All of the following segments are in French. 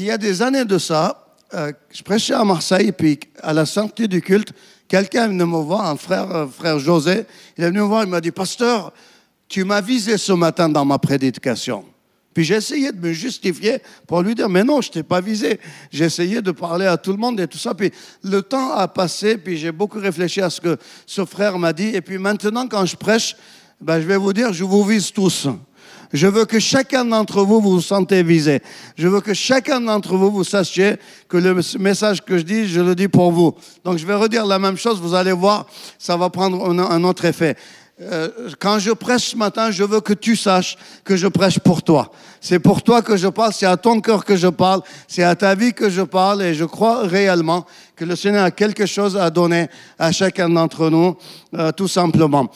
il y a des années de ça, euh, je prêchais à Marseille, puis à la sortie du culte, quelqu'un est venu me voir, un frère, euh, frère José, il est venu me voir, il m'a dit, Pasteur, tu m'as visé ce matin dans ma prédication. Puis j'ai essayé de me justifier pour lui dire, mais non, je t'ai pas visé. J'ai essayé de parler à tout le monde et tout ça. Puis le temps a passé, puis j'ai beaucoup réfléchi à ce que ce frère m'a dit. Et puis maintenant, quand je prêche, ben, je vais vous dire, je vous vise tous. Je veux que chacun d'entre vous vous, sentez visé. Je veux que chacun d'entre vous vous sachiez que le message que je dis, je le dis pour vous. Donc je vais redire la même chose, vous allez voir, ça va prendre un autre effet. Euh, quand je prêche ce matin, je veux que tu saches que je prêche pour toi. C'est pour toi que je parle, c'est à ton cœur que je parle, c'est à ta vie que je parle et je crois réellement que le Seigneur a quelque chose à donner à chacun d'entre nous, euh, tout simplement.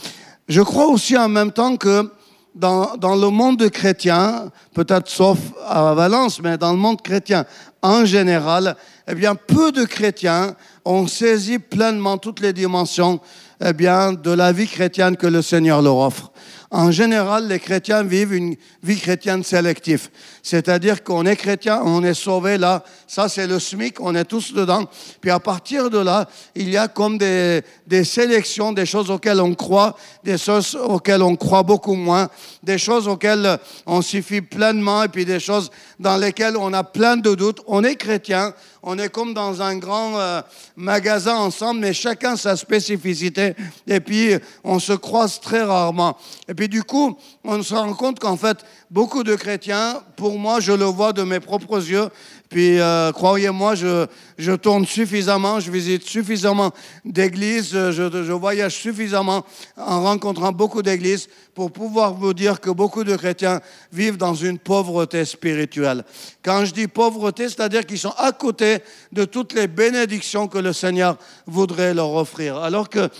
Je crois aussi en même temps que dans, le monde chrétien, peut-être sauf à Valence, mais dans le monde chrétien en général, eh bien, peu de chrétiens ont saisi pleinement toutes les dimensions eh bien, de la vie chrétienne que le Seigneur leur offre. En général, les chrétiens vivent une vie chrétienne sélective. C'est-à-dire qu'on est chrétien, on est sauvé là. Ça, c'est le SMIC, on est tous dedans. Puis à partir de là, il y a comme des, des sélections, des choses auxquelles on croit, des choses auxquelles on croit beaucoup moins, des choses auxquelles on suffit pleinement et puis des choses dans lesquelles on a plein de doutes. On est chrétien, on est comme dans un grand euh, magasin ensemble, mais chacun sa spécificité. Et puis, on se croise très rarement. Et puis, du coup, on se rend compte qu'en fait, beaucoup de chrétiens, pour moi, je le vois de mes propres yeux, puis euh, croyez-moi, je, tourne suffisamment, je visite suffisamment d'églises, je, je, voyage suffisamment en rencontrant beaucoup d'églises pour pouvoir vous dire que beaucoup de chrétiens vivent dans une pauvreté spirituelle. Quand je dis pauvreté, c'est-à-dire qu'ils sont à côté de toutes les bénédictions que le Seigneur voudrait leur offrir. Alors que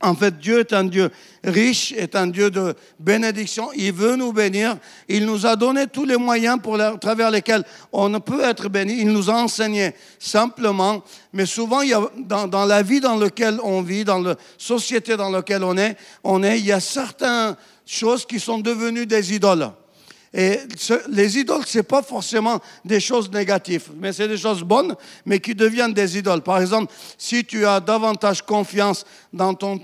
en fait, Dieu est un Dieu riche, est un Dieu de bénédiction. Il veut nous bénir. Il nous a donné tous les moyens pour à travers lesquels on peut être béni. Il nous a enseigné simplement. Mais souvent, dans, la vie dans laquelle on vit, dans la société dans laquelle on est, on est, il y a certaines choses qui sont devenues des idoles. Et les idoles, ce n'est pas forcément des choses négatives, mais c'est des choses bonnes, mais qui deviennent des idoles. Par exemple, si tu as davantage confiance dans ton,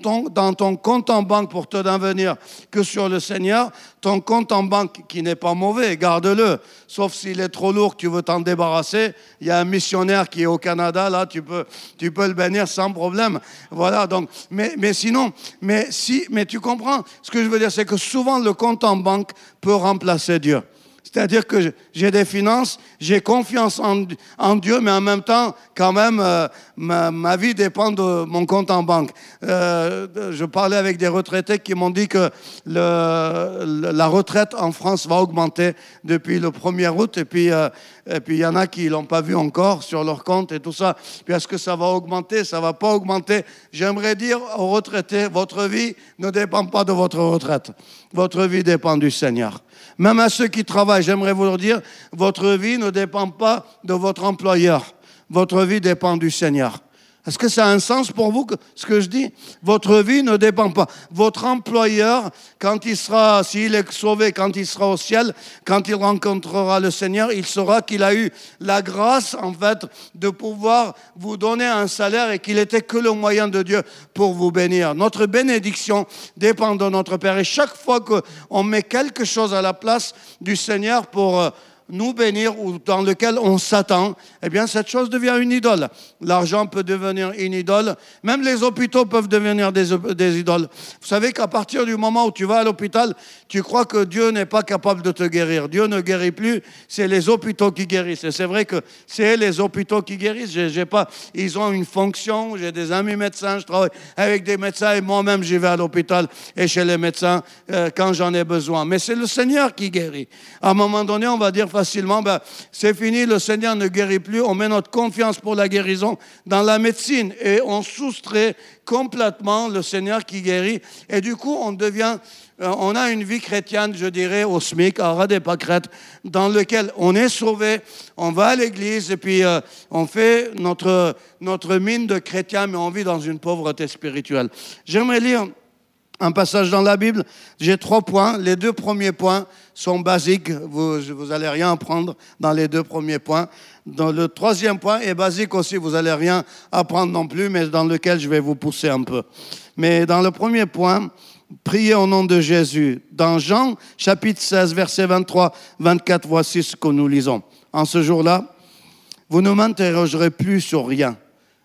compte en banque pour te devenir que sur le Seigneur, ton compte en banque qui n'est pas mauvais, garde-le. Sauf s'il est trop lourd, tu veux t'en débarrasser. Il y a un missionnaire qui est au Canada, là, tu peux, tu le bénir sans problème. Voilà, donc, mais, mais sinon, mais si, mais tu comprends, ce que je veux dire, c'est que souvent le compte en banque peut remplacer Dieu. C'est-à-dire que j'ai des finances, j'ai confiance en, Dieu, mais en même temps, quand même, euh, ma, vie dépend de mon compte en banque. Euh, je parlais avec des retraités qui m'ont dit que la retraite en France va augmenter depuis le 1er août, et puis euh, et puis il y en a qui l'ont pas vu encore sur leur compte et tout ça. Puis est-ce que ça va augmenter, ça va pas augmenter J'aimerais dire aux retraités, votre vie ne dépend pas de votre retraite. Votre vie dépend du Seigneur. Même à ceux qui travaillent, j'aimerais vous le dire, votre vie ne dépend pas de votre employeur. Votre vie dépend du Seigneur. Est-ce que ça a un sens pour vous, ce que je dis? Votre vie ne dépend pas. Votre employeur, quand il sera, s'il est sauvé, quand il sera au ciel, quand il rencontrera le Seigneur, il saura qu'il a eu la grâce, en fait, de pouvoir vous donner un salaire et qu'il était que le moyen de Dieu pour vous bénir. Notre bénédiction dépend de notre Père. Et chaque fois qu'on met quelque chose à la place du Seigneur pour euh, nous bénir ou dans lequel on s'attend, eh bien, cette chose devient une idole. L'argent peut devenir une idole. Même les hôpitaux peuvent devenir des, des idoles. Vous savez qu'à partir du moment où tu vas à l'hôpital, tu crois que Dieu n'est pas capable de te guérir. Dieu ne guérit plus, c'est les hôpitaux qui guérissent. Et c'est vrai que c'est les hôpitaux qui guérissent. J'ai, pas, ils ont une fonction. J'ai des amis médecins, je travaille avec des médecins et moi-même, j'y vais à l'hôpital et chez les médecins euh, quand j'en ai besoin. Mais c'est le Seigneur qui guérit. À un moment donné, on va dire facilement, ben, c'est fini, le Seigneur ne guérit plus, on met notre confiance pour la guérison dans la médecine et on soustrait complètement le Seigneur qui guérit. Et du coup, on devient, euh, on a une vie chrétienne, je dirais, au SMIC, à Radépacrète, dans lequel on est sauvé, on va à l'église et puis euh, on fait notre, notre mine de chrétien, mais on vit dans une pauvreté spirituelle. J'aimerais lire un passage dans la Bible. J'ai trois points. Les deux premiers points sont basiques. Vous, vous allez rien apprendre dans les deux premiers points. Dans le troisième point est basique aussi. Vous allez rien apprendre non plus, mais dans lequel je vais vous pousser un peu. Mais dans le premier point, priez au nom de Jésus. Dans Jean chapitre 16, verset 23, 24, voici ce que nous lisons. En ce jour-là, vous ne m'interrogerez plus sur rien.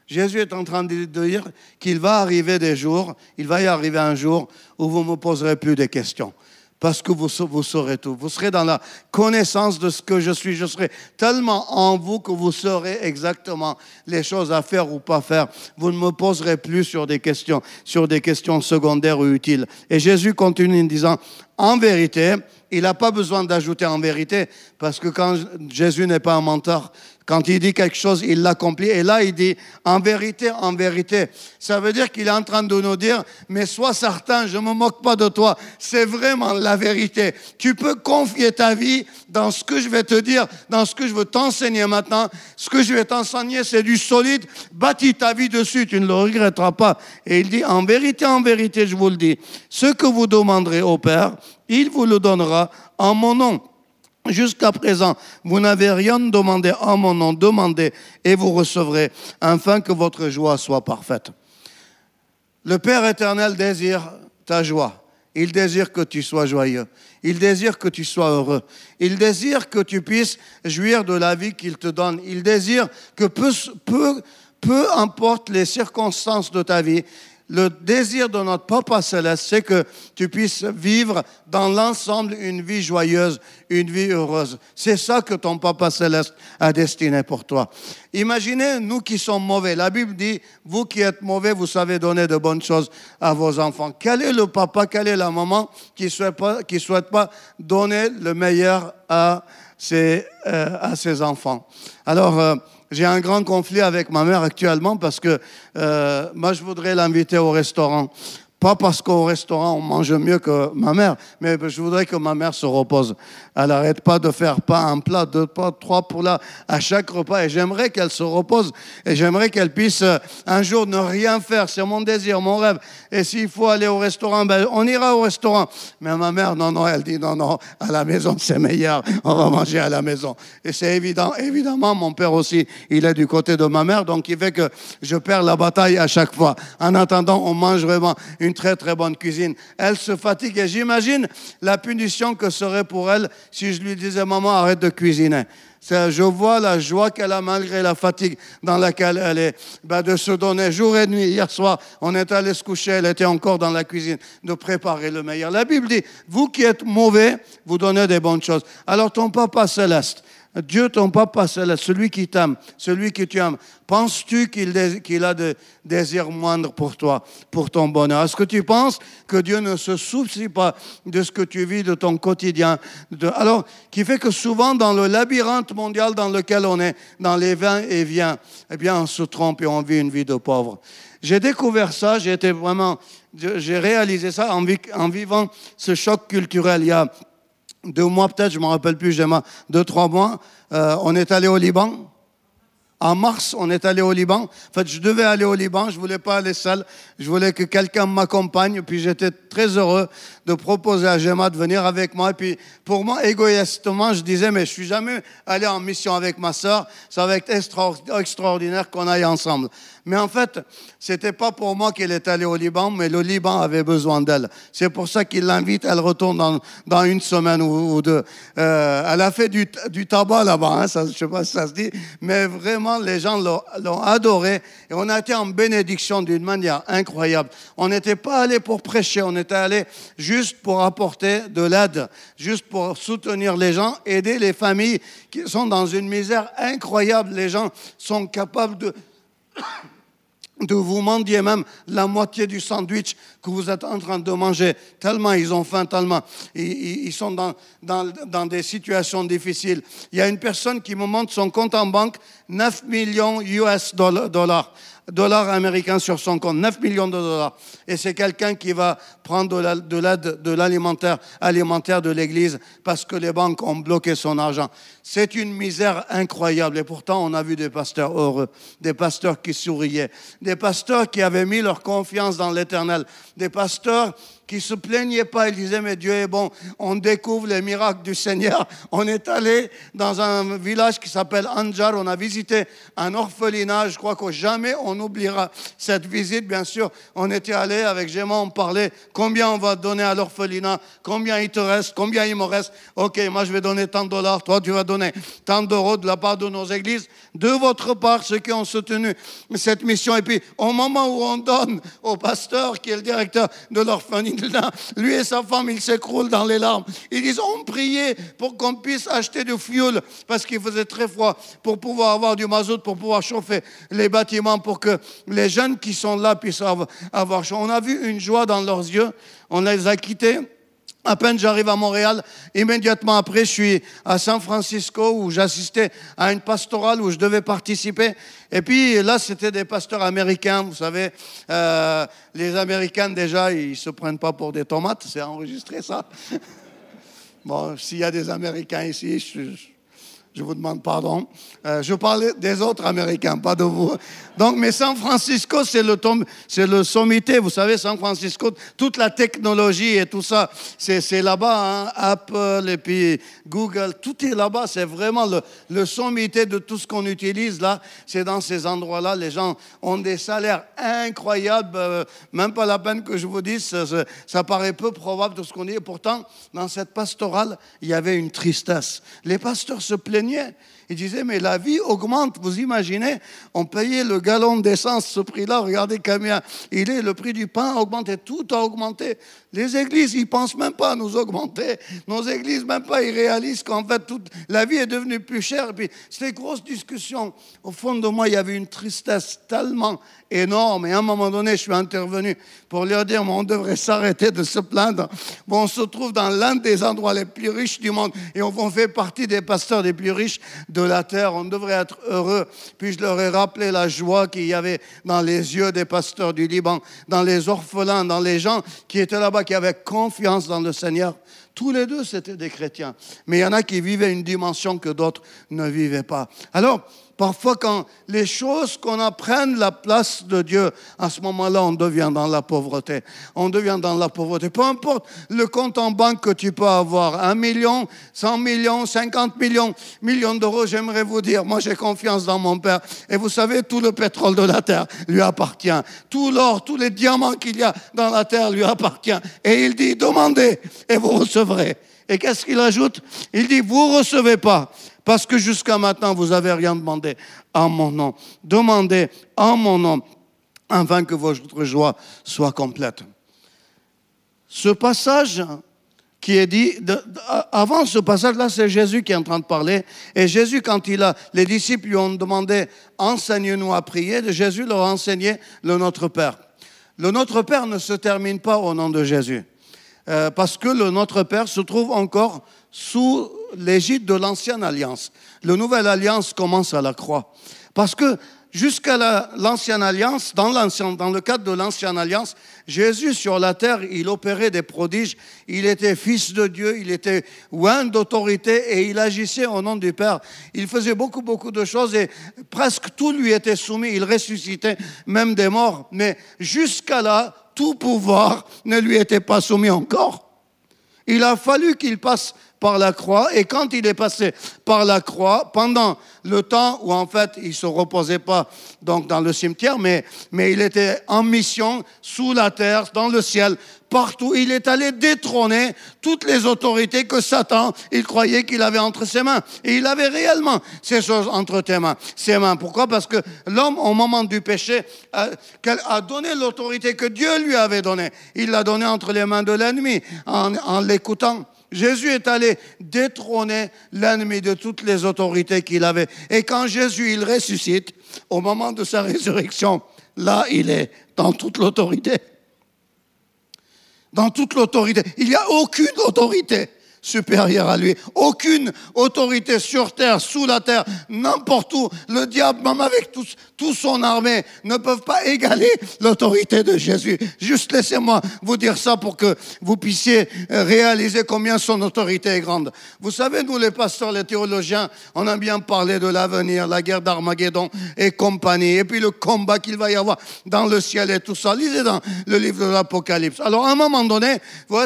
Jésus est en train de dire qu'il va arriver des jours, il va y arriver un jour où vous ne me poserez plus de questions. Parce que vous, vous saurez tout. Vous serez dans la connaissance de ce que je suis. Je serai tellement en vous que vous saurez exactement les choses à faire ou pas faire. Vous ne me poserez plus sur des questions, sur des questions secondaires ou utiles. Et Jésus continue en disant, en vérité, il n'a pas besoin d'ajouter en vérité, parce que quand Jésus n'est pas un menteur, quand il dit quelque chose, il l'accomplit. Et là, il dit en vérité, en vérité. Ça veut dire qu'il est en train de nous dire, mais sois certain, je ne me moque pas de toi. C'est vraiment la vérité. Tu peux confier ta vie dans ce que je vais te dire, dans ce que je veux t'enseigner maintenant. Ce que je vais t'enseigner, c'est du solide. Bâtis ta vie dessus, tu ne le regretteras pas. Et il dit, en vérité, en vérité, je vous le dis, ce que vous demanderez au Père, il vous le donnera en mon nom. Jusqu'à présent, vous n'avez rien demandé en mon nom, demandez et vous recevrez, afin que votre joie soit parfaite. Le Père éternel désire ta joie. Il désire que tu sois joyeux. Il désire que tu sois heureux. Il désire que tu puisses jouir de la vie qu'il te donne. Il désire que peu, peu, peu importe les circonstances de ta vie, le désir de notre Papa céleste, c'est que tu puisses vivre dans l'ensemble une vie joyeuse, une vie heureuse. C'est ça que ton Papa céleste a destiné pour toi. Imaginez nous qui sommes mauvais. La Bible dit, vous qui êtes mauvais, vous savez donner de bonnes choses à vos enfants. Quel est le papa, quelle est la maman qui ne souhaite, pas, souhaite pas donner le meilleur à ses, euh, à ses enfants? Alors, euh, j'ai un grand conflit avec ma mère actuellement parce que euh, moi, je voudrais l'inviter au restaurant. Pas parce qu'au restaurant, on mange mieux que ma mère, mais je voudrais que ma mère se repose. Elle n'arrête pas de faire pas un plat, deux plats, trois plats à chaque repas. Et j'aimerais qu'elle se repose. Et j'aimerais qu'elle puisse euh, un jour ne rien faire. C'est mon désir, mon rêve. Et s'il faut aller au restaurant, ben, on ira au restaurant. Mais ma mère, non, non, elle dit non, non, à la maison, c'est meilleur. On va manger à la maison. Et c'est évident. Évidemment, mon père aussi, il est du côté de ma mère. Donc, il fait que je perds la bataille à chaque fois. En attendant, on mange vraiment une très très bonne cuisine. Elle se fatigue et j'imagine la punition que serait pour elle si je lui disais maman arrête de cuisiner. Je vois la joie qu'elle a malgré la fatigue dans laquelle elle est, ben, de se donner jour et nuit. Hier soir, on est allé se coucher, elle était encore dans la cuisine, de préparer le meilleur. La Bible dit, vous qui êtes mauvais, vous donnez des bonnes choses. Alors ton papa céleste, Dieu, ton papa celui qui t'aime, celui que tu aimes, penses-tu qu'il a des désirs moindres pour toi, pour ton bonheur? Est-ce que tu penses que Dieu ne se soucie pas de ce que tu vis, de ton quotidien? Alors, qui fait que souvent dans le labyrinthe mondial dans lequel on est, dans les vins et viens, eh bien, on se trompe et on vit une vie de pauvre. J'ai découvert ça, j'ai été vraiment, j'ai réalisé ça en vivant ce choc culturel il y a deux mois peut-être, je ne me rappelle plus, j'ai deux, trois mois, euh, on est allé au Liban. En mars, on est allé au Liban. En fait, je devais aller au Liban, je voulais pas aller seul. Je voulais que quelqu'un m'accompagne. Puis j'étais très heureux de proposer à Gemma de venir avec moi. Et puis pour moi, égoïstement, je disais, mais je suis jamais allé en mission avec ma sœur. Ça va être extraordinaire qu'on aille ensemble. Mais en fait, c'était pas pour moi qu'elle est allée au Liban, mais le Liban avait besoin d'elle. C'est pour ça qu'il l'invite. Elle retourne dans, dans une semaine ou, deux. Euh, elle a fait du, du tabac là-bas. Hein, ça, je sais pas si ça se dit, mais vraiment, les gens l'ont adoré. Et on a été en bénédiction d'une manière incroyable. On n'était pas allé pour prêcher, on était allé juste pour apporter de l'aide, juste pour soutenir les gens, aider les familles qui sont dans une misère incroyable. Les gens sont capables de de vous mendier même la moitié du sandwich que vous êtes en train de manger, tellement ils ont faim, tellement ils, sont dans, dans, dans, des situations difficiles. Il y a une personne qui me montre son compte en banque, 9 millions US dollars dollars américains sur son compte, 9 millions de dollars. Et c'est quelqu'un qui va prendre de l'aide de l'alimentaire alimentaire de l'Église parce que les banques ont bloqué son argent. C'est une misère incroyable. Et pourtant, on a vu des pasteurs heureux, des pasteurs qui souriaient, des pasteurs qui avaient mis leur confiance dans l'Éternel, des pasteurs qui se plaignaient pas. Ils disaient, mais Dieu est bon. On découvre les miracles du Seigneur. On est allé dans un village qui s'appelle Anjar. On a visité un orphelinat. Je crois que jamais on oubliera cette visite. Bien sûr, on était allé avec Géma, on parlait combien on va donner à l'orphelinat, combien il te reste, combien il me reste. Ok, moi je vais donner tant de dollars, toi tu vas donner tant d'euros de la part de nos églises. De votre part, ceux qui ont soutenu cette mission. Et puis, au moment où on donne au pasteur, qui est le directeur de l'orphelinat, lui et sa femme, ils s'écroulent dans les larmes. Ils disent, on priait pour qu'on puisse acheter du fioul parce qu'il faisait très froid, pour pouvoir avoir du mazout, pour pouvoir chauffer les bâtiments, pour que les jeunes qui sont là puissent avoir chaud. On a vu une joie dans leurs yeux. On les a quittés. À peine j'arrive à Montréal, immédiatement après, je suis à San Francisco où j'assistais à une pastorale où je devais participer. Et puis là, c'était des pasteurs américains. Vous savez, euh, les Américains déjà, ils se prennent pas pour des tomates. C'est enregistré ça. bon, s'il y a des Américains ici, je, je vous demande pardon. Euh, je parlais des autres Américains, pas de vous. Donc, mais San Francisco, c'est le, c'est le sommité. Vous savez, San Francisco, toute la technologie et tout ça, c'est, là-bas. Hein. Apple et puis Google, tout est là-bas. C'est vraiment le, le sommité de tout ce qu'on utilise là. C'est dans ces endroits-là. Les gens ont des salaires incroyables. Euh, même pas la peine que je vous dise. Ça, paraît peu probable de ce qu'on dit. Et pourtant, dans cette pastorale, il y avait une tristesse. Les pasteurs se plaignaient. Il disait, mais la vie augmente. Vous imaginez, on payait le gallon d'essence, ce prix-là. Regardez combien il est. Le prix du pain a augmenté. Tout a augmenté. Les églises, ils pensent même pas à nous augmenter. Nos églises, même pas, ils réalisent qu'en fait, toute la vie est devenue plus chère. Et puis, c'était grosse discussion. Au fond de moi, il y avait une tristesse tellement énorme. Et à un moment donné, je suis intervenu pour leur dire, on devrait s'arrêter de se plaindre. Bon, on se trouve dans l'un des endroits les plus riches du monde et on fait partie des pasteurs les plus riches de la terre. On devrait être heureux. Puis je leur ai rappelé la joie qu'il y avait dans les yeux des pasteurs du Liban, dans les orphelins, dans les gens qui étaient là-bas, qui avaient confiance dans le Seigneur. Tous les deux, c'était des chrétiens. Mais il y en a qui vivaient une dimension que d'autres ne vivaient pas. Alors, Parfois, quand les choses qu'on apprenne la place de Dieu, à ce moment-là, on devient dans la pauvreté. On devient dans la pauvreté. Peu importe le compte en banque que tu peux avoir, un million, cent millions, cinquante millions, millions d'euros, j'aimerais vous dire, moi j'ai confiance dans mon Père. Et vous savez, tout le pétrole de la terre lui appartient. Tout l'or, tous les diamants qu'il y a dans la terre lui appartient. Et il dit, demandez et vous recevrez. Et qu'est-ce qu'il ajoute? Il dit, vous recevez pas parce que jusqu'à maintenant, vous n'avez rien demandé en mon nom. Demandez en mon nom, afin que votre joie soit complète. Ce passage qui est dit, avant ce passage-là, c'est Jésus qui est en train de parler. Et Jésus, quand il a, les disciples lui ont demandé, enseigne-nous à prier, Jésus leur a enseigné le Notre Père. Le Notre Père ne se termine pas au nom de Jésus. Euh, parce que le Notre Père se trouve encore sous l'égide de l'ancienne alliance. La nouvelle alliance commence à la croix. Parce que jusqu'à l'ancienne alliance, dans, dans le cadre de l'ancienne alliance, Jésus sur la terre, il opérait des prodiges. Il était fils de Dieu, il était oint d'autorité et il agissait au nom du Père. Il faisait beaucoup, beaucoup de choses et presque tout lui était soumis. Il ressuscitait même des morts. Mais jusqu'à là, tout pouvoir ne lui était pas soumis encore. Il a fallu qu'il passe par la croix. Et quand il est passé par la croix, pendant le temps où en fait il se reposait pas donc dans le cimetière, mais, mais il était en mission sous la terre, dans le ciel, partout. Il est allé détrôner toutes les autorités que Satan, il croyait qu'il avait entre ses mains. Et il avait réellement ces choses entre ses mains. Ses mains. Pourquoi? Parce que l'homme, au moment du péché, a, a donné l'autorité que Dieu lui avait donnée. Il l'a donnée entre les mains de l'ennemi en, en l'écoutant. Jésus est allé détrôner l'ennemi de toutes les autorités qu'il avait. Et quand Jésus, il ressuscite, au moment de sa résurrection, là, il est dans toute l'autorité. Dans toute l'autorité. Il n'y a aucune autorité supérieure à lui. Aucune autorité sur terre, sous la terre, n'importe où, le diable, même avec tout, tout son armée, ne peuvent pas égaler l'autorité de Jésus. Juste laissez-moi vous dire ça pour que vous puissiez euh, réaliser combien son autorité est grande. Vous savez, nous les pasteurs, les théologiens, on a bien parlé de l'avenir, la guerre d'Armageddon et compagnie, et puis le combat qu'il va y avoir dans le ciel et tout ça. Lisez dans le livre de l'Apocalypse. Alors, à un moment donné,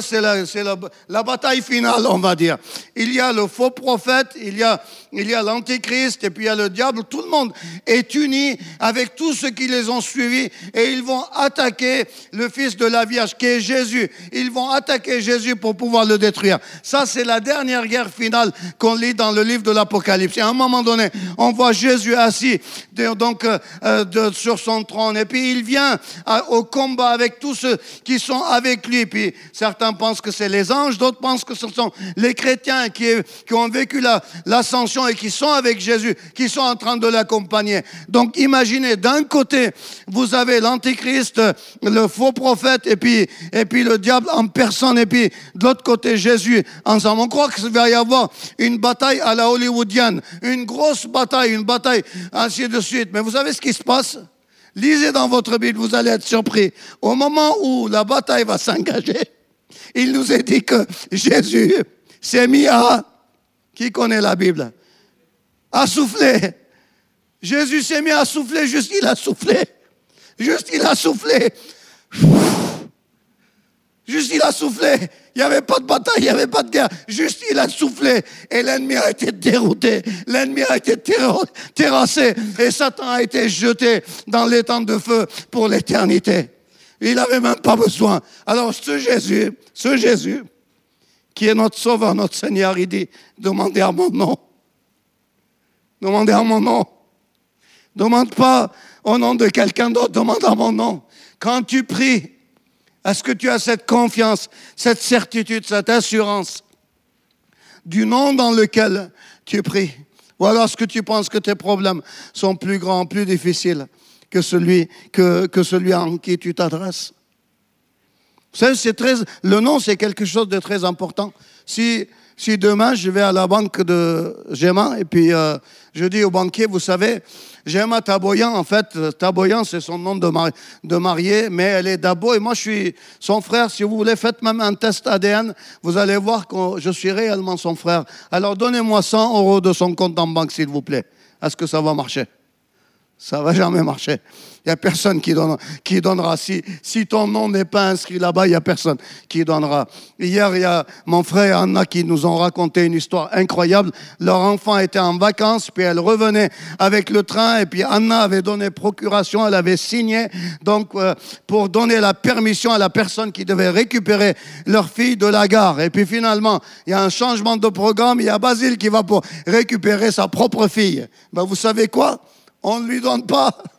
c'est la bataille finale, on va dire. Il y a le faux prophète, il y a il l'antéchrist et puis il y a le diable. Tout le monde est uni avec tous ceux qui les ont suivis et ils vont attaquer le fils de la Vierge qui est Jésus. Ils vont attaquer Jésus pour pouvoir le détruire. Ça, c'est la dernière guerre finale qu'on lit dans le livre de l'Apocalypse. Et à un moment donné, on voit Jésus assis donc euh, euh, sur son trône et puis il vient au combat avec tous ceux qui sont avec lui. Puis certains pensent que c'est les anges, d'autres pensent que ce sont les chrétiens qui, qui ont vécu l'ascension et qui sont avec Jésus, qui sont en train de l'accompagner. Donc imaginez, d'un côté, vous avez l'antichrist, le faux prophète, et puis, et puis le diable en personne, et puis de l'autre côté, Jésus ensemble. On croit qu'il va y avoir une bataille à la hollywoodienne, une grosse bataille, une bataille, ainsi de suite. Mais vous savez ce qui se passe? Lisez dans votre Bible, vous allez être surpris. Au moment où la bataille va s'engager, il nous est dit que Jésus s'est mis à... Qui connaît la Bible? A soufflé. Jésus s'est mis à souffler, juste il a soufflé. Juste il a soufflé. Juste il a soufflé. Il n'y avait pas de bataille, il n'y avait pas de guerre. Juste il a soufflé. Et l'ennemi a été dérouté. L'ennemi a été terrassé. Et Satan a été jeté dans l'étang de feu pour l'éternité. Il n'avait même pas besoin. Alors ce Jésus, ce Jésus, qui est notre sauveur, notre Seigneur, il dit, demandez à mon nom. Demandez à mon nom. Demande pas au nom de quelqu'un d'autre, demande à mon nom. Quand tu pries, est-ce que tu as cette confiance, cette certitude, cette assurance du nom dans lequel tu pries? Ou alors est-ce que tu penses que tes problèmes sont plus grands, plus difficiles? Que celui, que, que celui en qui tu t'adresses c'est très, le nom, c'est quelque chose de très important. Si si demain je vais à la banque de Gemma et puis euh, je dis au banquier, vous savez, Gemma Taboyan, en fait, Taboyan c'est son nom de, de mariée, mais elle est d'Abo et moi je suis son frère. Si vous voulez, faites même un test ADN, vous allez voir que je suis réellement son frère. Alors donnez-moi 100 euros de son compte en banque, s'il vous plaît. Est-ce que ça va marcher? Ça va jamais marcher. Il n'y a personne qui, donnera. Si ton nom n'est pas inscrit là-bas, il n'y a personne qui donnera. Hier, il y a mon frère et Anna qui nous ont raconté une histoire incroyable. Leur enfant était en vacances, puis elle revenait avec le train, et puis Anna avait donné procuration, elle avait signé donc euh, pour donner la permission à la personne qui devait récupérer leur fille de la gare. Et puis finalement, il y a un changement de programme, il y a Basile qui va pour récupérer sa propre fille. Ben, vous savez quoi? On ne lui donne pas.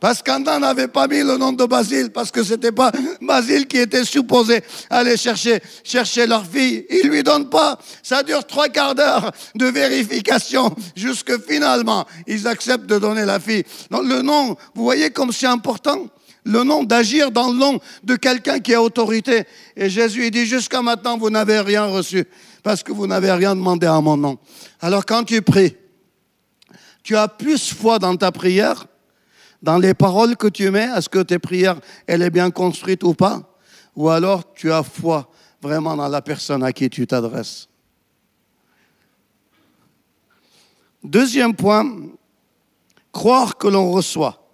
Parce qu'Anna n'avait pas mis le nom de Basile, parce que c'était pas Basile qui était supposé aller chercher, chercher leur fille. Il lui donne pas. Ça dure trois quarts d'heure de vérification, jusque finalement, ils acceptent de donner la fille. Donc le nom, vous voyez comme c'est important? Le nom, d'agir dans le nom de quelqu'un qui a autorité. Et Jésus, il dit, jusqu'à maintenant, vous n'avez rien reçu, parce que vous n'avez rien demandé à mon nom. Alors quand tu pries, tu as plus foi dans ta prière dans les paroles que tu mets, est-ce que tes prières, elle est bien construite ou pas Ou alors tu as foi vraiment dans la personne à qui tu t'adresses Deuxième point, croire que l'on reçoit.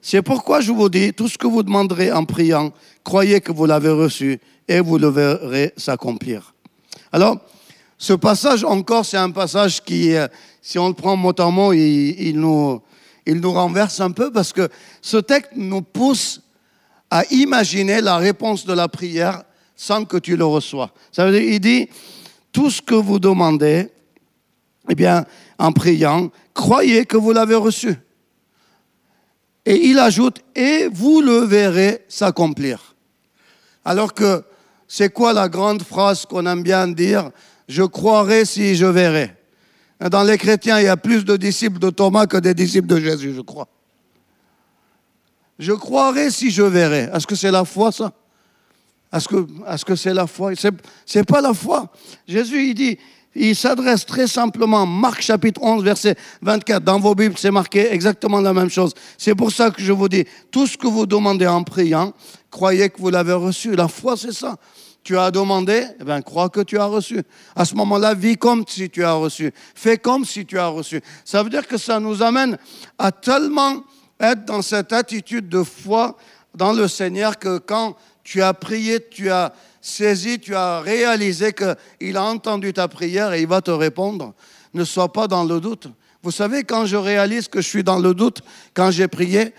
C'est pourquoi je vous dis, tout ce que vous demanderez en priant, croyez que vous l'avez reçu et vous le verrez s'accomplir. Alors, ce passage encore, c'est un passage qui, euh, si on le prend mot à mot, il nous, il nous renverse un peu parce que ce texte nous pousse à imaginer la réponse de la prière sans que tu le reçois. Ça veut dire, il dit, tout ce que vous demandez, eh bien, en priant, croyez que vous l'avez reçu. Et il ajoute, et vous le verrez s'accomplir. Alors que c'est quoi la grande phrase qu'on aime bien dire Je croirai si je verrai. Dans les chrétiens, il y a plus de disciples de Thomas que des disciples de Jésus, je crois. Je croirai si je verrai. Est-ce que c'est la foi, ça? Est-ce que c'est la foi? C'est pas la foi. Jésus il dit il s'adresse très simplement, Marc chapitre 11, verset 24, dans vos Bibles, c'est marqué exactement la même chose. C'est pour ça que je vous dis, tout ce que vous demandez en priant, croyez que vous l'avez reçu. La foi, c'est ça. Tu as demandé, eh bien, crois que tu as reçu. À ce moment-là, vis comme si tu as reçu. Fais comme si tu as reçu. Ça veut dire que ça nous amène à tellement être dans cette attitude de foi dans le Seigneur que quand tu as prié, tu as saisi, tu as réalisé qu'il a entendu ta prière et il va te répondre. Ne sois pas dans le doute. Vous savez, quand je réalise que je suis dans le doute, quand j'ai prié,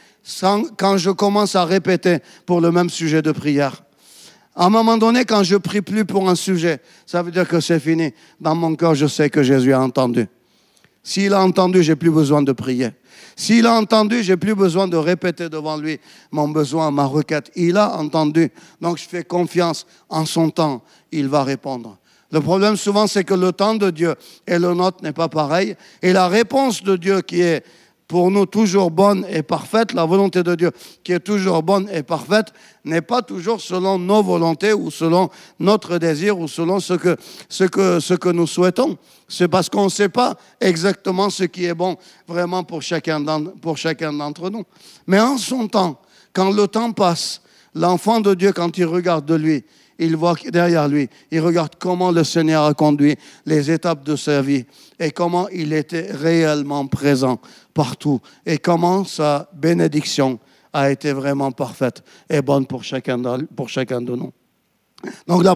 quand je commence à répéter pour le même sujet de prière. À un moment donné, quand je prie plus pour un sujet, ça veut dire que c'est fini. Dans mon cœur, je sais que Jésus a entendu. S'il a entendu, j'ai plus besoin de prier. S'il a entendu, j'ai plus besoin de répéter devant lui mon besoin, ma requête. Il a entendu. Donc je fais confiance en son temps. Il va répondre. Le problème souvent, c'est que le temps de Dieu et le nôtre n'est pas pareil. Et la réponse de Dieu qui est pour nous toujours bonne et parfaite, la volonté de Dieu qui est toujours bonne et parfaite, n'est pas toujours selon nos volontés ou selon notre désir ou selon ce que, ce que, ce que nous souhaitons. C'est parce qu'on ne sait pas exactement ce qui est bon vraiment pour chacun d'entre nous. Mais en son temps, quand le temps passe, l'enfant de Dieu, quand il regarde de lui, il voit derrière lui, il regarde comment le Seigneur a conduit les étapes de sa vie et comment il était réellement présent partout et comment sa bénédiction a été vraiment parfaite et bonne pour chacun de, nous. Donc, le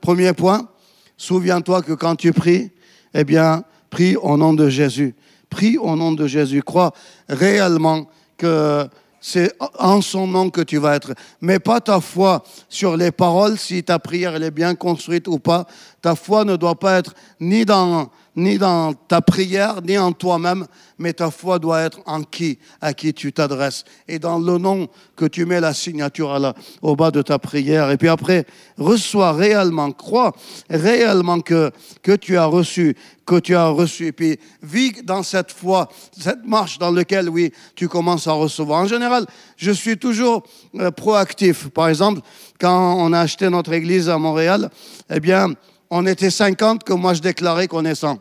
premier point, souviens-toi que quand tu pries, eh bien, prie au nom de Jésus. Prie au nom de Jésus. Crois réellement que c'est en son nom que tu vas être. Mais pas ta foi sur les paroles, si ta prière elle est bien construite ou pas. Ta foi ne doit pas être ni dans ni dans ta prière, ni en toi-même, mais ta foi doit être en qui, à qui tu t'adresses, et dans le nom que tu mets la signature au bas de ta prière. Et puis après, reçois réellement, crois réellement que, que tu as reçu, que tu as reçu, et puis vis dans cette foi, cette marche dans laquelle, oui, tu commences à recevoir. En général, je suis toujours euh, proactif. Par exemple, quand on a acheté notre église à Montréal, eh bien, on était 50 que moi je déclarais qu'on est 100.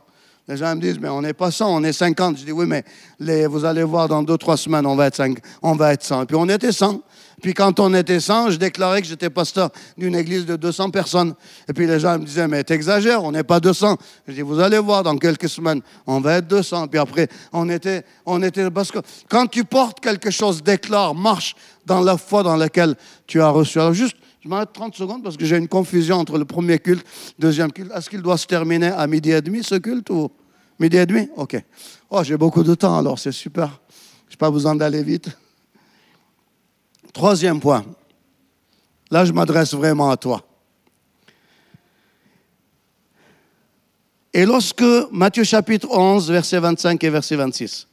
Les gens me disent, mais on n'est pas 100, on est 50. Je dis, oui, mais vous allez voir, dans deux, trois semaines, on va être 5, on va être 100. Et puis on était 100. Puis quand on était 100, je déclarais que j'étais pasteur d'une église de 200 personnes. Et puis les gens me disaient, mais t'exagères, on n'est pas 200. Je dis, vous allez voir, dans quelques semaines, on va être 200. Puis après, on était, on était, parce que quand tu portes quelque chose, déclare, marche dans la foi dans laquelle tu as reçu. Alors juste, je m'arrête 30 secondes parce que j'ai une confusion entre le premier culte, le deuxième culte. Est-ce qu'il doit se terminer à midi et demi, ce culte, ou? Midi et demi? OK. Oh, j'ai beaucoup de temps, alors c'est super. Je n'ai pas besoin d'aller vite. Troisième point. Là, je m'adresse vraiment à toi. Et lorsque, Matthieu chapitre 11, verset 25 et verset 26.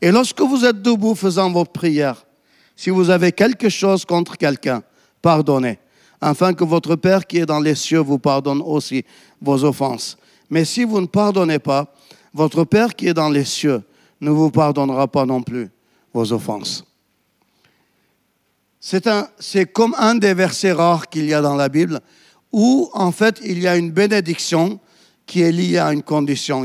Et lorsque vous êtes debout faisant vos prières, si vous avez quelque chose contre quelqu'un, pardonnez, afin que votre Père qui est dans les cieux vous pardonne aussi vos offenses. Mais si vous ne pardonnez pas, votre Père qui est dans les cieux ne vous pardonnera pas non plus vos offenses. C'est comme un des versets rares qu'il y a dans la Bible où, en fait, il y a une bénédiction qui est liée à une condition.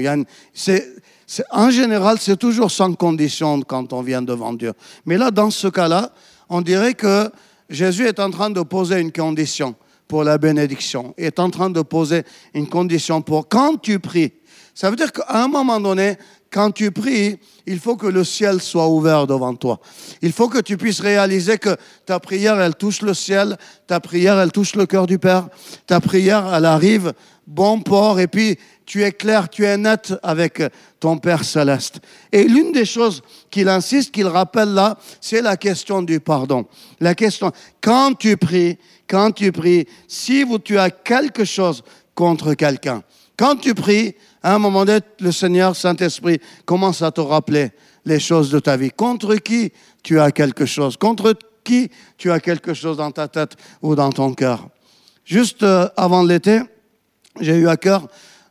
en général, c'est toujours sans condition quand on vient devant Dieu. Mais là, dans ce cas-là, on dirait que Jésus est en train de poser une condition pour la bénédiction, est en train de poser une condition pour quand tu pries. Ça veut dire qu'à un moment donné, quand tu pries, il faut que le ciel soit ouvert devant toi. Il faut que tu puisses réaliser que ta prière, elle touche le ciel, ta prière, elle touche le cœur du Père, ta prière, elle arrive bon port, et puis tu es clair, tu es net avec ton Père céleste. Et l'une des choses qu'il insiste, qu'il rappelle là, c'est la question du pardon. La question, quand tu pries, quand tu pries, si tu as quelque chose contre quelqu'un, quand tu pries, à un moment donné, le Seigneur Saint-Esprit commence à te rappeler les choses de ta vie. Contre qui tu as quelque chose? Contre qui tu as quelque chose dans ta tête ou dans ton cœur? Juste euh, avant l'été, j'ai eu à cœur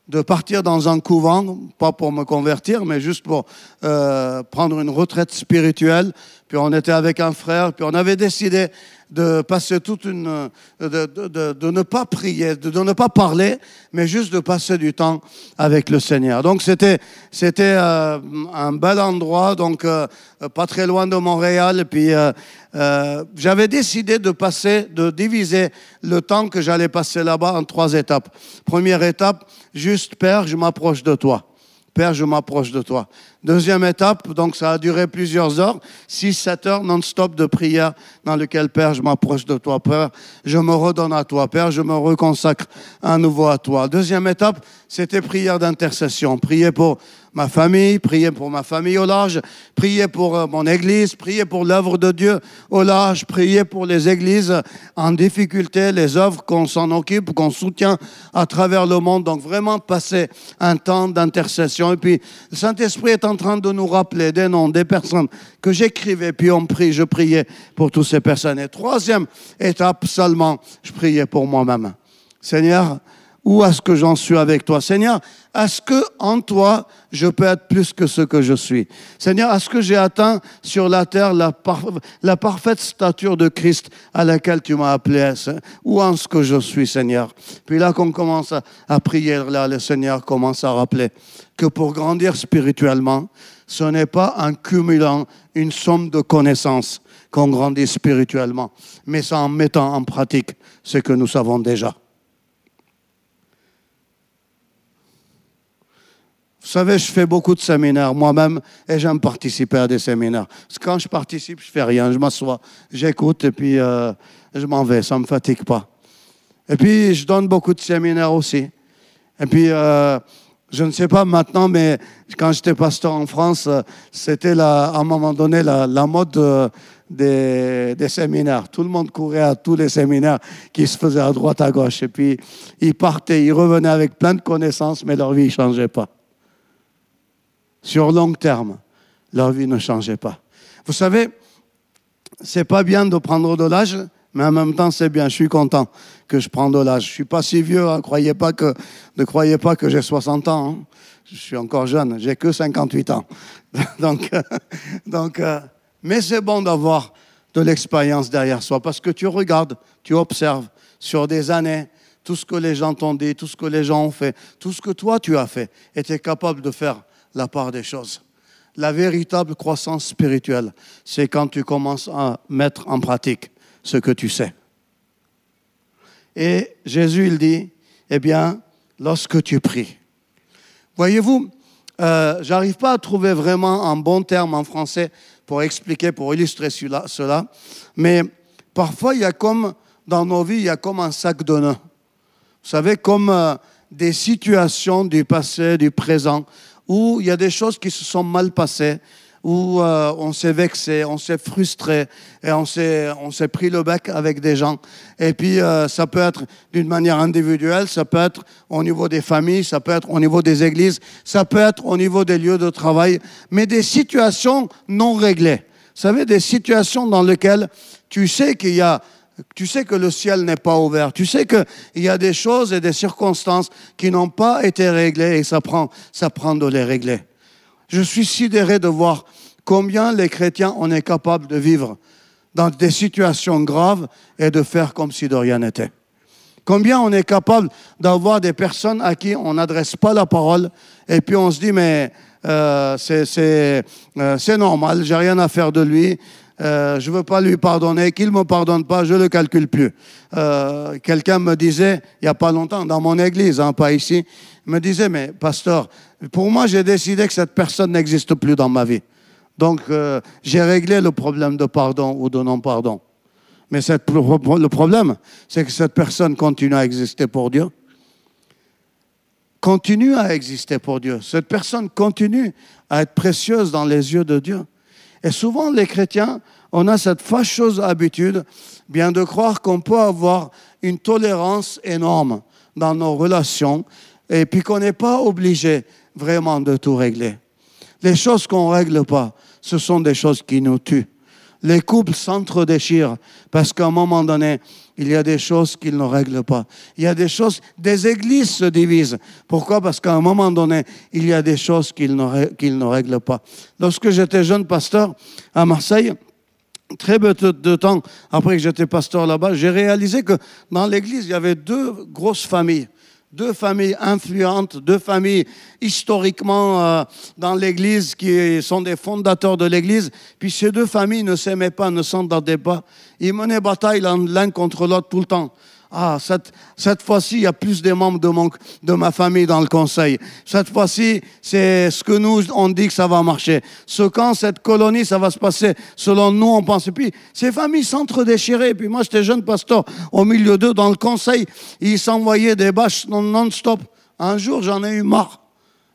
de partir dans un couvent, pas pour me convertir, mais juste pour euh, prendre une retraite spirituelle, puis on était avec un frère, puis on avait décidé de passer toute une, de, de, ne pas prier, de, ne pas parler, mais juste de passer du temps avec le Seigneur. Donc c'était c'était euh, un bel endroit, donc euh, pas très loin de Montréal. Puis euh, j'avais décidé de passer, de diviser le temps que j'allais passer là-bas en trois étapes. Première étape, juste Père, je m'approche de toi. Père, je m'approche de toi. Deuxième étape, donc ça a duré plusieurs heures, six, sept heures non-stop de prière dans lequel, Père, je m'approche de toi. Père, je me redonne à toi. Père, je me reconsacre à nouveau à toi. Deuxième étape, c'était prière d'intercession. Prier pour ma famille, prier pour ma famille au large, prier pour euh, mon église, prier pour l'œuvre de Dieu au large, prier pour les églises en difficulté, les œuvres qu'on s'en occupe, qu'on soutient à travers le monde. Donc vraiment passer un temps d'intercession. Et puis le Saint-Esprit est en train de nous rappeler des noms, des personnes que j'écrivais, puis on prie, je priais pour toutes ces personnes. Et troisième étape seulement, je priais pour moi-même. Seigneur, où est-ce que j'en suis avec toi. Seigneur, est-ce que en toi, je peux être plus que ce que je suis. Seigneur, est-ce que j'ai atteint sur la terre la, parfaite stature de Christ à laquelle tu m'as appelé Où est-ce que je suis, Seigneur. Puis là qu'on commence à, à prier, là, le Seigneur commence à rappeler que pour grandir spirituellement, ce n'est pas en cumulant une somme de connaissances qu'on grandit spirituellement, mais c'est en mettant en pratique ce que nous savons déjà. Vous savez, je fais beaucoup de séminaires moi-même et j'aime participer à des séminaires. Parce que quand je participe, je fais rien, je m'assois, j'écoute et puis euh, je m'en vais, ça ne me fatigue pas. Et puis, je donne beaucoup de séminaires aussi. Et puis, euh, je ne sais pas maintenant, mais quand j'étais pasteur en France, c'était à un moment donné la, mode euh, des, des, séminaires. Tout le monde courait à tous les séminaires qui se faisaient à droite, à gauche. Et puis, ils partaient, ils revenaient avec plein de connaissances, mais leur vie ne changeait pas sur long terme, leur vie ne changeait pas. Vous savez, c'est pas bien de prendre de l'âge, mais en même temps, c'est bien. Je suis content que je prenne de l'âge. Je suis pas si vieux, hein. croyez pas que, ne croyez pas que j'ai 60 ans. Hein. Je suis encore jeune, j'ai que 58 ans. donc, donc, euh, mais c'est bon d'avoir de l'expérience derrière soi parce que tu regardes, tu observes sur des années tout ce que les gens t'ont dit, tout ce que les gens ont fait, tout ce que toi tu as fait, et tu es capable de faire la part des choses. La véritable croissance spirituelle, c'est quand tu commences à mettre en pratique ce que tu sais. Et Jésus, il dit, eh bien, lorsque tu pries. Voyez-vous, euh, j'arrive pas à trouver vraiment un bon terme en français pour expliquer, pour illustrer cela, mais parfois, il y a comme, dans nos vies, il y a comme un sac de nœuds. Vous savez, comme euh, des situations du passé, du présent, où il y a des choses qui se sont mal passées, où euh, on s'est vexé, on s'est frustré et on s'est, on s'est pris le bec avec des gens. Et puis, euh, ça peut être d'une manière individuelle, ça peut être au niveau des familles, ça peut être au niveau des églises, ça peut être au niveau des lieux de travail, mais des situations non réglées. Vous savez, des situations dans lesquelles tu sais qu'il y a tu sais que le ciel n'est pas ouvert. Tu sais qu'il y a des choses et des circonstances qui n'ont pas été réglées et ça prend, ça prend de les régler. Je suis sidéré de voir combien les chrétiens on est capable de vivre dans des situations graves et de faire comme si de rien n'était. Combien on est capable d'avoir des personnes à qui on n'adresse pas la parole et puis on se dit mais euh, c'est euh, normal, j'ai rien à faire de lui, euh, je ne veux pas lui pardonner, qu'il ne me pardonne pas, je ne le calcule plus. Euh, quelqu'un me disait, il n'y a pas longtemps, dans mon église, hein, pas ici, me disait, mais pasteur, pour moi, j'ai décidé que cette personne n'existe plus dans ma vie. Donc, euh, j'ai réglé le problème de pardon ou de non-pardon. Mais le problème, c'est que cette personne continue à exister pour Dieu. Continue à exister pour Dieu. Cette personne continue à être précieuse dans les yeux de Dieu. Et souvent, les chrétiens, on a cette fâcheuse habitude, bien de croire qu'on peut avoir une tolérance énorme dans nos relations et puis qu'on n'est pas obligé vraiment de tout régler. Les choses qu'on ne règle pas, ce sont des choses qui nous tuent. Les couples s'entre-déchirent parce qu'à un moment donné, il y a des choses qu'ils ne règlent pas. Il y a des choses, des églises se divisent. Pourquoi? Parce qu'à un moment donné, il y a des choses qu'ils ne, ne règlent pas. Lorsque j'étais jeune pasteur à Marseille, très peu de temps après que j'étais pasteur là-bas, j'ai réalisé que dans l'église, il y avait deux grosses familles deux familles influentes, deux familles historiquement euh, dans l'Église qui sont des fondateurs de l'Église. Puis ces deux familles ne s'aimaient pas, ne s'entendaient pas. Ils menaient bataille l'un contre l'autre tout le temps. Ah, cette, cette fois-ci, il y a plus de membres de, mon, de ma famille dans le conseil. Cette fois-ci, c'est ce que nous, on dit que ça va marcher. Ce camp, cette colonie, ça va se passer selon nous, on pense. Et puis, ces familles s'entre-déchiraient. Puis moi, j'étais jeune pasteur au milieu d'eux, dans le conseil. Ils s'envoyaient des bâches non-stop. Un jour, j'en ai eu marre.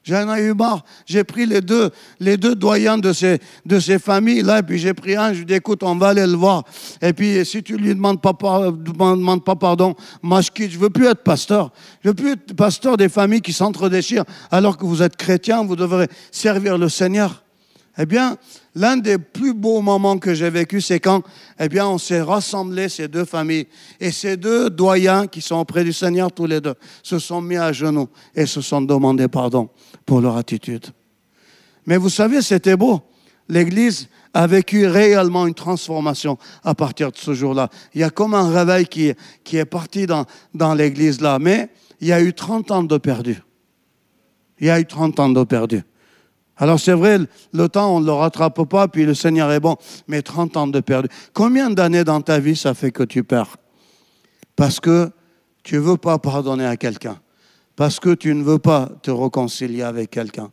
J'en ai eu marre. J'ai pris les deux, les deux doyens de ces, de ces familles-là, et puis j'ai pris un, je lui ai dit, écoute, on va aller le voir. Et puis, si tu lui demandes pas, demande pas pardon, moi je je veux plus être pasteur. Je veux plus être pasteur des familles qui s'entre-déchirent, alors que vous êtes chrétien, vous devrez servir le Seigneur. Eh bien, l'un des plus beaux moments que j'ai vécu, c'est quand, eh bien, on s'est rassemblés, ces deux familles, et ces deux doyens qui sont auprès du Seigneur, tous les deux, se sont mis à genoux et se sont demandé pardon pour leur attitude. Mais vous savez, c'était beau. L'Église a vécu réellement une transformation à partir de ce jour-là. Il y a comme un réveil qui, est parti dans, dans l'Église là, mais il y a eu 30 ans de perdu. Il y a eu 30 ans de perdu. Alors c'est vrai, le temps, on ne le rattrape pas, puis le Seigneur est bon, mais 30 ans de perdu. Combien d'années dans ta vie ça fait que tu perds? Parce que tu ne veux pas pardonner à quelqu'un. Parce que tu ne veux pas te réconcilier avec quelqu'un.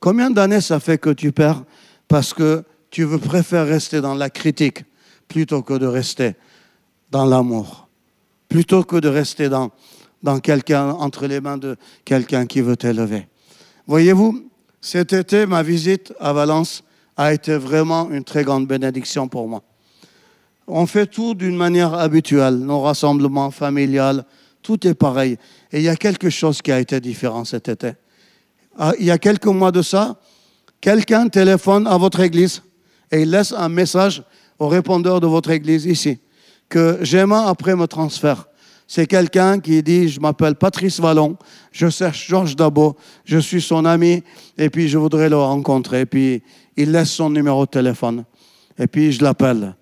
Combien d'années ça fait que tu perds? Parce que tu veux préférer rester dans la critique plutôt que de rester dans l'amour. Plutôt que de rester dans, dans quelqu'un, entre les mains de quelqu'un qui veut t'élever. Voyez-vous, cet été, ma visite à Valence a été vraiment une très grande bénédiction pour moi. On fait tout d'une manière habituelle, nos rassemblements familiales, tout est pareil. Et il y a quelque chose qui a été différent cet été. Ah, il y a quelques mois de ça, quelqu'un téléphone à votre église et il laisse un message au répondeur de votre église ici, que j'aime après me transfert c'est quelqu'un qui dit, je m'appelle Patrice Vallon, je cherche Georges Dabo, je suis son ami, et puis je voudrais le rencontrer. Et puis il laisse son numéro de téléphone. Et puis je l'appelle.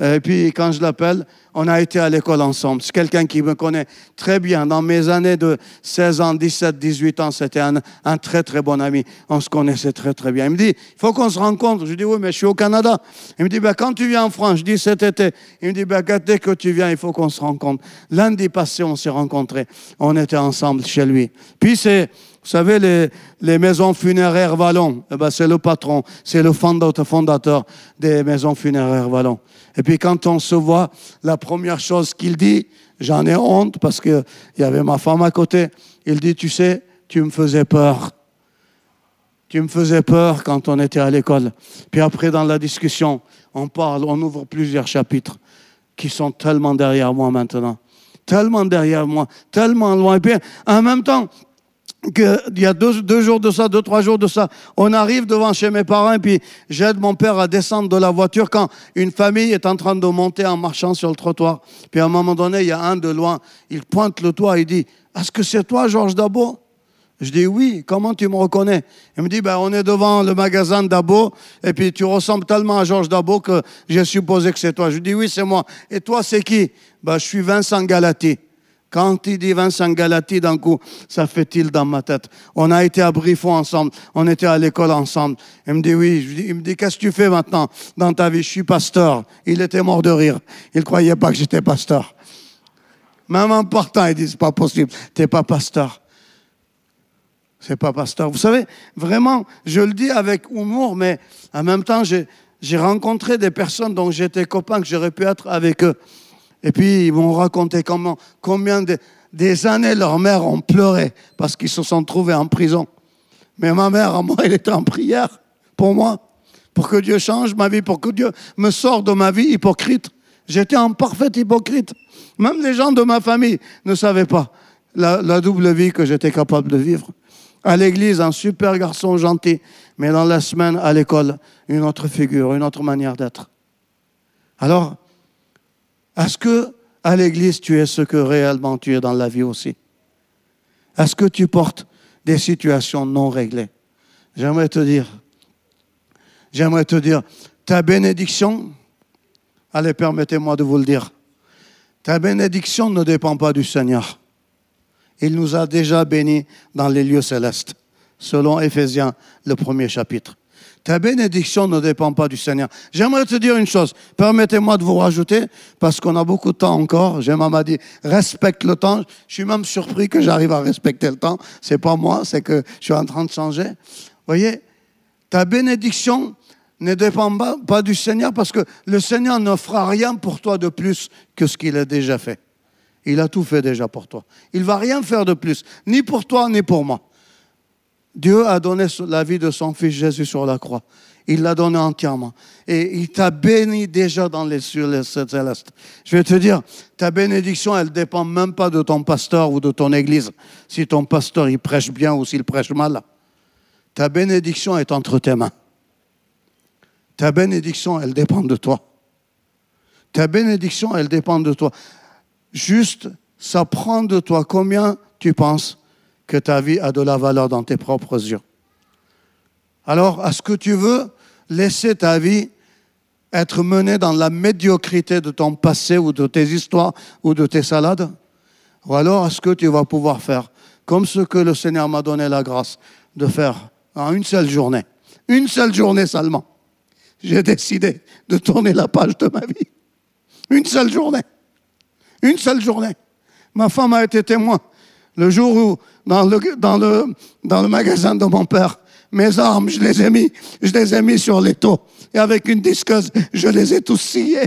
Et puis quand je l'appelle, on a été à l'école ensemble. C'est quelqu'un qui me connaît très bien. Dans mes années de 16 ans, 17, 18 ans, c'était un, très très bon ami. On se connaissait très très bien. Il me dit, il faut qu'on se rencontre. Je dis, oui, mais je suis au Canada. Il me dit, ben, quand tu viens en France, je dis cet été. Il me dit, ben, dès que tu viens, il faut qu'on se rencontre. Lundi passé, on s'est rencontrés. On était ensemble chez lui. Puis c'est, vous savez, les, les maisons funéraires Vallon, eh ben, c'est le patron, c'est le fondateur des maisons funéraires Vallon. Et puis quand on se voit, la première chose qu'il dit, j'en ai honte parce qu'il y avait ma femme à côté, il dit, tu sais, tu me faisais peur. Tu me faisais peur quand on était à l'école. Puis après, dans la discussion, on parle, on ouvre plusieurs chapitres qui sont tellement derrière moi maintenant. Tellement derrière moi, tellement loin. Et puis, en même temps, il y a deux, jours de ça, deux, trois jours de ça, on arrive devant chez mes parents puis j'aide mon père à descendre de la voiture quand une famille est en train de monter en marchant sur le trottoir. Puis à un moment donné, il y a un de loin, il pointe le toit et il dit Est-ce que c'est toi, Georges Dabo? Je dis Oui, comment tu me reconnais? Il me dit ben, On est devant le magasin Dabo et puis tu ressembles tellement à Georges Dabo que j'ai supposé que c'est toi. Je dis Oui, c'est moi. Et toi, c'est qui? Ben, Je suis Vincent Galati. Quand il dit Vincent Galati, d'un coup, ça fait-il dans ma tête? On a été à Brifon ensemble, on était à l'école ensemble. Il me dit oui, il me dit qu'est-ce que tu fais maintenant dans ta vie? Je suis pasteur. Il était mort de rire. Il croyait pas que j'étais pasteur. Même en partant, il dit c'est pas possible, t'es pas pasteur. C'est pas pasteur. Vous savez, vraiment, je le dis avec humour, mais en même temps, j'ai rencontré des personnes dont j'étais copain, que j'aurais pu être avec eux. Et puis, ils m'ont raconté comment, combien de, des années leurs mères ont pleuré parce qu'ils se sont trouvés en prison. Mais ma mère, moi, elle était en prière pour moi, pour que Dieu change ma vie, pour que Dieu me sorte de ma vie hypocrite. J'étais en parfaite hypocrite. Même les gens de ma famille ne savaient pas la, la double vie que j'étais capable de vivre. À l'église, un super garçon gentil, mais dans la semaine, à l'école, une autre figure, une autre manière d'être. Alors, est-ce que à l'église tu es ce que réellement tu es dans la vie aussi? Est-ce que tu portes des situations non réglées? J'aimerais te dire, j'aimerais te dire, ta bénédiction, Allez, permettez-moi de vous le dire. Ta bénédiction ne dépend pas du Seigneur. Il nous a déjà bénis dans les lieux célestes, selon Éphésiens, le premier chapitre. Ta bénédiction ne dépend pas du Seigneur. J'aimerais te dire une chose. Permettez-moi de vous rajouter, parce qu'on a beaucoup de temps encore. J'ai m'a dit, respecte le temps. Je suis même surpris que j'arrive à respecter le temps. C'est pas moi, c'est que je suis en train de changer. Voyez, ta bénédiction ne dépend pas, du Seigneur parce que le Seigneur ne fera rien pour toi de plus que ce qu'il a déjà fait. Il a tout fait déjà pour toi. Il va rien faire de plus, ni pour toi, ni pour moi. Dieu a donné la vie de son Fils Jésus sur la croix. Il l'a donné entièrement. Et il t'a béni déjà dans les cieux célestes. Je vais te dire, ta bénédiction, elle ne dépend même pas de ton pasteur ou de ton église. Si ton pasteur, il prêche bien ou s'il prêche mal. Ta bénédiction est entre tes mains. Ta bénédiction, elle dépend de toi. Ta bénédiction, elle dépend de toi. Juste, ça prend de toi combien tu penses que ta vie a de la valeur dans tes propres yeux. Alors, est-ce que tu veux laisser ta vie être menée dans la médiocrité de ton passé ou de tes histoires ou de tes salades Ou alors est-ce que tu vas pouvoir faire comme ce que le Seigneur m'a donné la grâce de faire en une seule journée Une seule journée seulement j'ai décidé de tourner la page de ma vie. Une seule journée. Une seule journée. Ma femme a été témoin. Le jour où, dans le, dans le, dans le magasin de mon père, mes armes, je les ai mis, je les ai mis sur les taux. Et avec une disqueuse, je les ai tous sciés.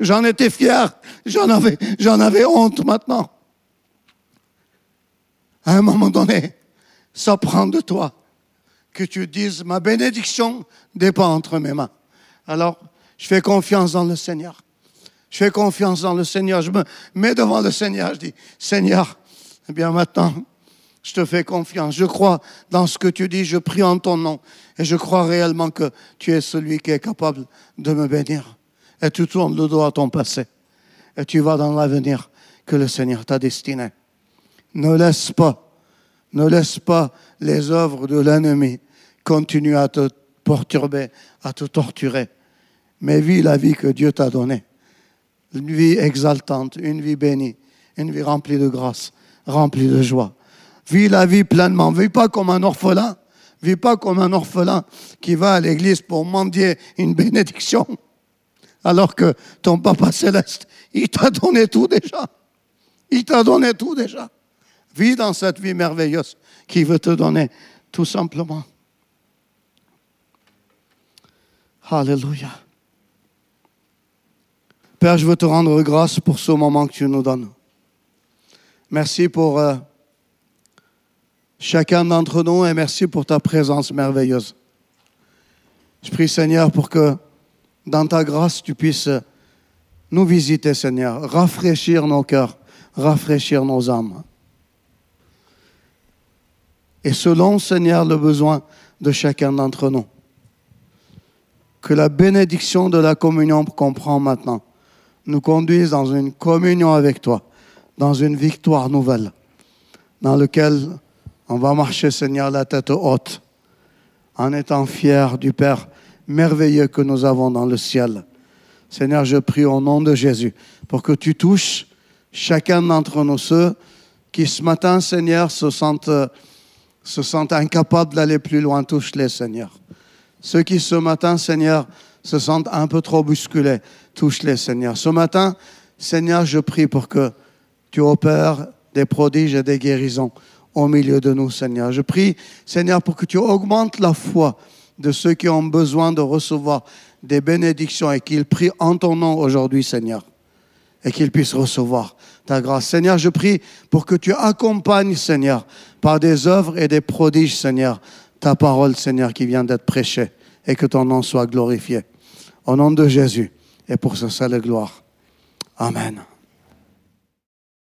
J'en étais fier. J'en avais, j'en avais honte maintenant. À un moment donné, ça prend de toi que tu dises, ma bénédiction dépend entre mes mains. Alors, je fais confiance dans le Seigneur. Je fais confiance dans le Seigneur. Je me mets devant le Seigneur. Je dis, Seigneur, eh bien maintenant, je te fais confiance. Je crois dans ce que tu dis. Je prie en ton nom. Et je crois réellement que tu es celui qui est capable de me bénir. Et tu tournes le dos à ton passé. Et tu vas dans l'avenir que le Seigneur t'a destiné. Ne laisse pas, ne laisse pas les œuvres de l'ennemi continue à te perturber, à te torturer. Mais vis la vie que Dieu t'a donnée. Une vie exaltante, une vie bénie, une vie remplie de grâce, remplie de joie. Vis la vie pleinement. Vis pas comme un orphelin. Vis pas comme un orphelin qui va à l'église pour mendier une bénédiction. Alors que ton papa céleste, il t'a donné tout déjà. Il t'a donné tout déjà. Vis dans cette vie merveilleuse qu'il veut te donner, tout simplement. Alléluia. Père, je veux te rendre grâce pour ce moment que tu nous donnes. Merci pour euh, chacun d'entre nous et merci pour ta présence merveilleuse. Je prie, Seigneur, pour que dans ta grâce, tu puisses nous visiter, Seigneur, rafraîchir nos cœurs, rafraîchir nos âmes. Et selon, Seigneur, le besoin de chacun d'entre nous que la bénédiction de la communion qu'on prend maintenant nous conduise dans une communion avec toi, dans une victoire nouvelle, dans laquelle on va marcher, Seigneur, la tête haute, en étant fiers du Père merveilleux que nous avons dans le ciel. Seigneur, je prie au nom de Jésus pour que tu touches chacun d'entre nous, ceux qui ce matin, Seigneur, se sentent, se sentent incapables d'aller plus loin. Touche-les, Seigneur. Ceux qui ce matin, Seigneur, se sentent un peu trop bousculés, touche-les, Seigneur. Ce matin, Seigneur, je prie pour que tu opères des prodiges et des guérisons au milieu de nous, Seigneur. Je prie, Seigneur, pour que tu augmentes la foi de ceux qui ont besoin de recevoir des bénédictions et qu'ils prient en ton nom aujourd'hui, Seigneur, et qu'ils puissent recevoir ta grâce. Seigneur, je prie pour que tu accompagnes, Seigneur, par des œuvres et des prodiges, Seigneur, ta parole, Seigneur, qui vient d'être prêchée et que ton nom soit glorifié. Au nom de Jésus et pour ce seul gloire. Amen.